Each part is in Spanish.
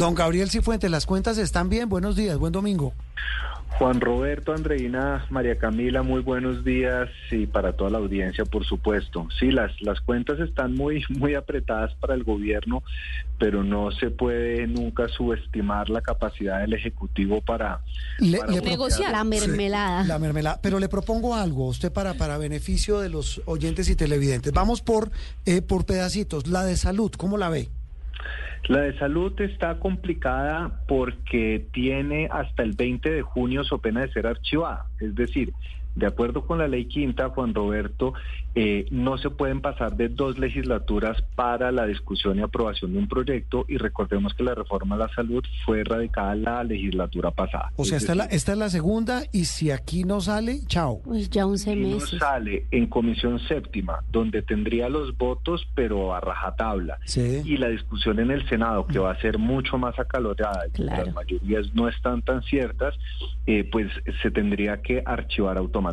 Don Gabriel Cifuentes, las cuentas están bien. Buenos días, buen domingo. Juan Roberto, Andreina, María Camila, muy buenos días y para toda la audiencia, por supuesto. Sí, las, las cuentas están muy, muy apretadas para el gobierno, pero no se puede nunca subestimar la capacidad del Ejecutivo para, negociar la mermelada. la mermelada. Pero le propongo algo, usted para, para beneficio de los oyentes y televidentes. Vamos por, eh, por pedacitos. La de salud, ¿cómo la ve? La de salud está complicada porque tiene hasta el 20 de junio su pena de ser archivada. Es decir, de acuerdo con la ley quinta, Juan Roberto, eh, no se pueden pasar de dos legislaturas para la discusión y aprobación de un proyecto y recordemos que la reforma a la salud fue erradicada la legislatura pasada. O sea, esta, es la, esta es la segunda y si aquí no sale, chao. Pues ya 11 meses. No sale en comisión séptima, donde tendría los votos, pero a rajatabla. Y la discusión en el Senado, que va a ser mucho más acalorada, y las mayorías no están tan ciertas, eh, pues se tendría que archivar automáticamente.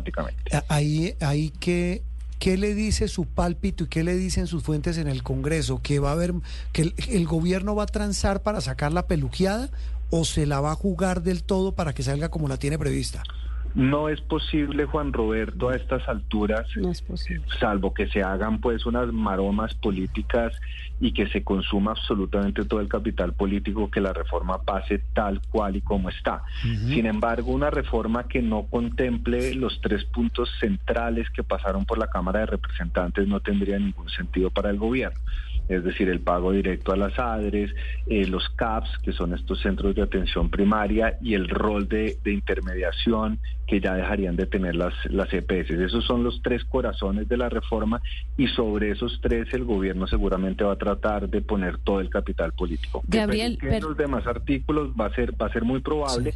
Ahí, ahí que ¿Qué le dice su pálpito y qué le dicen sus fuentes en el Congreso? ¿Que va a haber, que el, gobierno va a transar para sacar la peluqueada o se la va a jugar del todo para que salga como la tiene prevista? No es posible, Juan Roberto, a estas alturas, salvo que se hagan pues unas maromas políticas y que se consuma absolutamente todo el capital político, que la reforma pase tal cual y como está. Sin embargo, una reforma que no contemple los tres puntos centrales que pasaron por la Cámara de Representantes no tendría ningún sentido para el gobierno es decir, el pago directo a las ADRES, eh, los CAPS, que son estos centros de atención primaria, y el rol de, intermediación que ya dejarían de tener las, las EPS. Esos son los tres corazones de la reforma y sobre esos tres el gobierno seguramente va a tratar de poner todo el capital político. Gabriel, en los demás artículos va a ser, va a ser muy probable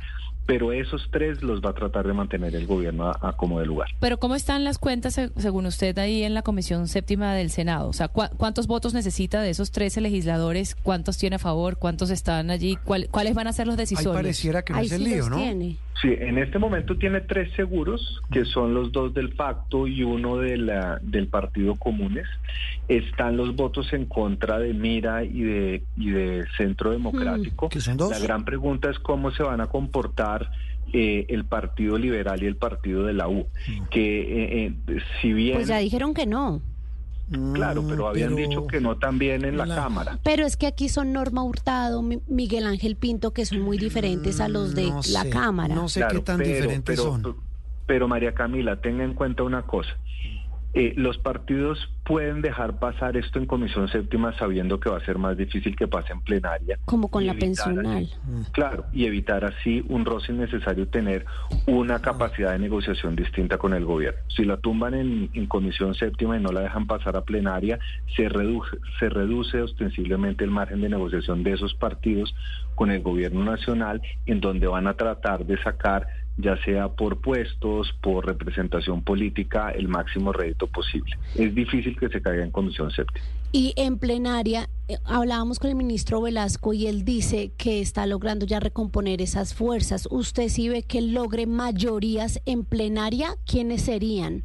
pero esos tres los va a tratar de mantener el gobierno a, como de lugar. Pero ¿cómo están las cuentas según usted ahí en la Comisión Séptima del Senado? O sea, ¿cuántos votos necesita de esos 13 legisladores? ¿Cuántos tiene a favor? ¿Cuántos están allí? ¿Cuáles van a ser los decisores? Ahí pareciera que no es el lío, ¿no? Sí, en este momento tiene tres seguros, que son los dos del pacto y uno de la, del Partido Comunes. Están los votos en contra de Mira y de, y de Centro Democrático. ¿Que son dos? La gran pregunta es cómo se van a comportar eh, el Partido Liberal y el Partido de la U. Que eh, eh, si bien... Pues ya dijeron que no. Claro, pero habían dicho que no también en la, Cámara. Pero es que aquí son Norma Hurtado, Miguel Ángel Pinto, que son muy diferentes a los de la Cámara. No sé qué tan diferentes son. Pero María Camila, tenga en cuenta una cosa. Eh, los partidos pueden dejar pasar esto en comisión séptima sabiendo que va a ser más difícil que pase en plenaria. Como con la pensional. claro, y evitar así un roce innecesario tener una capacidad de negociación distinta con el gobierno. Si la tumban en, en comisión séptima y no la dejan pasar a plenaria, se reduce, se reduce ostensiblemente el margen de negociación de esos partidos con el gobierno nacional, en donde van a tratar de sacar ya sea por puestos, por representación política, el máximo rédito posible. Es difícil que se caiga en comisión séptima. Y en plenaria eh, hablábamos con el ministro Velasco y él dice que está logrando ya recomponer esas fuerzas. ¿Usted sí ve que logre mayorías en plenaria? ¿Quiénes serían?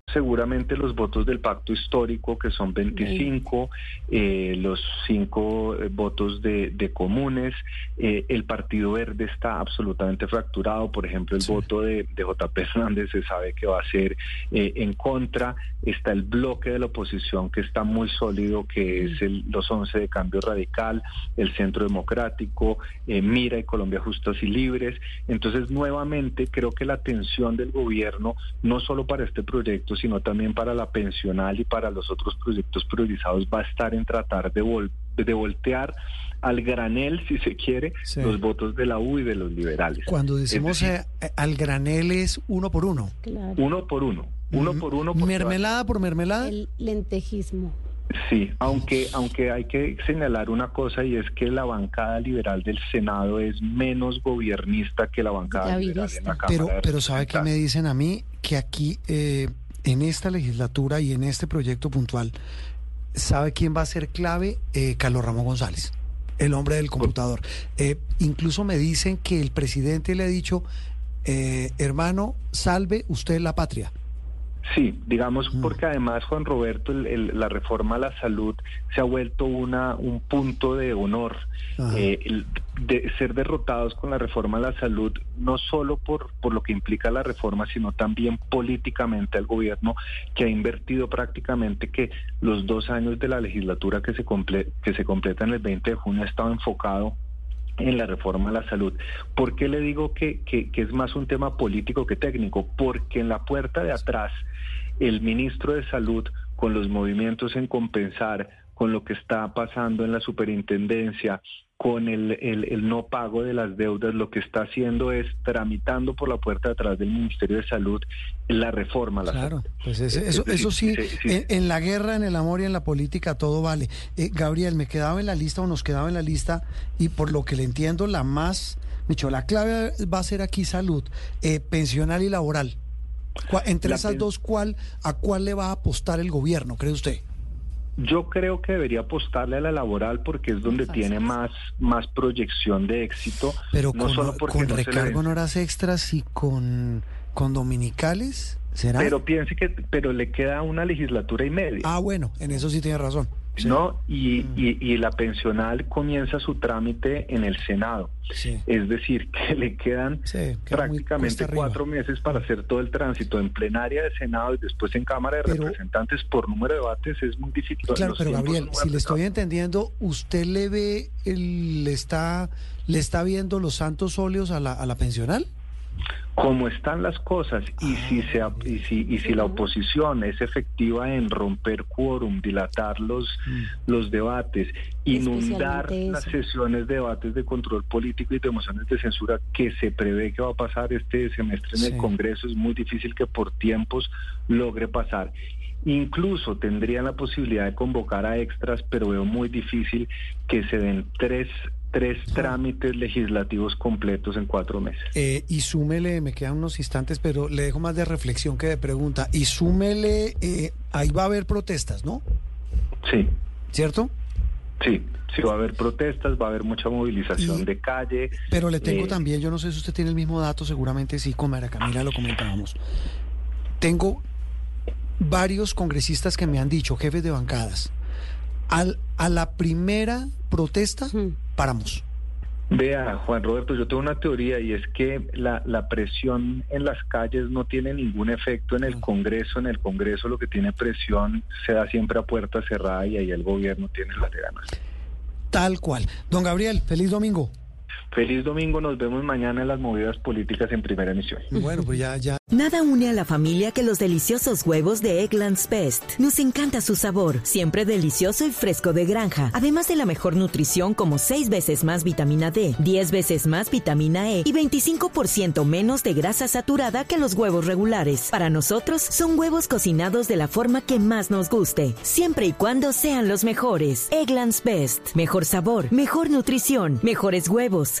Seguramente los votos del pacto histórico, que son 25, eh, los cinco eh, votos de, comunes, eh, el Partido Verde está absolutamente fracturado. Por ejemplo, el voto de, de JP Hernández se sabe que va a ser en contra. Está el bloque de la oposición que está muy sólido, que es el, los 11 de Cambio Radical, el Centro Democrático, Mira y Colombia Justas y Libres. Entonces, nuevamente, creo que la atención del gobierno, no solo para este proyecto, sino también para la pensional y para los otros proyectos priorizados, va a estar en tratar de, de voltear al granel, si se quiere, los votos de la U y de los liberales. Cuando decimos eh, al granel es uno por uno. Uno por uno. Uno por uno. Mermelada por mermelada. El lentejismo. Sí, aunque, aunque hay que señalar una cosa y es que la bancada liberal del Senado es menos gobernista que la bancada liberal en la Cámara. Pero, pero ¿sabe qué me dicen a mí? Que aquí, eh, en esta legislatura y en este proyecto puntual, ¿sabe quién va a ser clave? Eh, Carlos Ramón González, el hombre del computador. Eh, incluso me dicen que el presidente le ha dicho, hermano, salve usted la patria. Sí, digamos mm. porque además Juan Roberto, la reforma a la salud se ha vuelto una un punto de honor. Eh, de ser derrotados con la reforma a la salud, no solo por, por lo que implica la reforma, sino también políticamente al gobierno que ha invertido prácticamente que los dos años de la legislatura que se, comple que se completa en el 20 de junio ha estado enfocado en la reforma a la salud. ¿Por qué le digo que, que, es más un tema político que técnico? Porque en la puerta de atrás, el ministro de Salud, con los movimientos en compensar, con lo que está pasando en la superintendencia, con el, el, no pago de las deudas, lo que está haciendo es tramitando por la puerta de atrás del Ministerio de Salud la reforma. La claro, pues eso, eso sí, En, la guerra, en el amor y en la política todo vale. Eh, Gabriel, me quedaba en la lista o nos quedaba en la lista y por lo que le entiendo, la más, dicho, la clave va a ser aquí salud, eh, pensional y laboral. Entre esas dos, ¿cuál, ¿a cuál le va a apostar el gobierno, cree usted? Yo creo que debería apostarle a la laboral porque es donde tiene más, más proyección de éxito. Pero no con, solo con recargo en horas extras y con, con dominicales, ¿será? Pero piense que pero le queda una legislatura y media. Ah, bueno, en eso sí tiene razón. ¿No? Y, y, la pensional comienza su trámite en el Senado. Es decir, que le quedan prácticamente cuatro meses para hacer todo el tránsito en plenaria de Senado y después en Cámara de Representantes por número de debates. Es muy difícil. Claro, pero Gabriel, si le estoy entendiendo, ¿usted le ve, el, le, está, le está viendo los santos óleos a la, a la pensional? Como están las cosas y si se y si, y si la oposición es efectiva en romper quórum, dilatar los mm. los debates, inundar las sesiones de debates de control político y de mociones de censura que se prevé que va a pasar este semestre en el Congreso, es muy difícil que por tiempos logre pasar. Incluso tendrían la posibilidad de convocar a extras, pero veo muy difícil que se den tres tres trámites legislativos completos en cuatro meses. Eh, y súmele, me quedan unos instantes, pero le dejo más de reflexión que de pregunta. Y súmele, eh, ahí va a haber protestas, ¿no? Sí. ¿Cierto? Sí, sí va a haber protestas, va a haber mucha movilización de calle. Pero le tengo eh, también, yo no sé si usted tiene el mismo dato, seguramente sí, con María Camila lo comentábamos. Tengo varios congresistas que me han dicho, jefes de bancadas, al, a la primera protesta, paramos. Vea, Juan Roberto, yo tengo una teoría y es que la, la, presión en las calles no tiene ningún efecto en el Congreso. En el Congreso lo que tiene presión se da siempre a puerta cerrada y ahí el gobierno tiene las ganas. Tal cual. Don Gabriel, feliz domingo. Feliz domingo, nos vemos mañana en las movidas políticas en primera emisión. Bueno, pues ya, ya. Nada une a la familia que los deliciosos huevos de Eggland's Best. Nos encanta su sabor, siempre delicioso y fresco de granja. Además de la mejor nutrición como 6 veces más vitamina D, 10 veces más vitamina E y 25% menos de grasa saturada que los huevos regulares. Para nosotros son huevos cocinados de la forma que más nos guste, siempre y cuando sean los mejores. Eggland's Best. Mejor sabor, mejor nutrición, mejores huevos.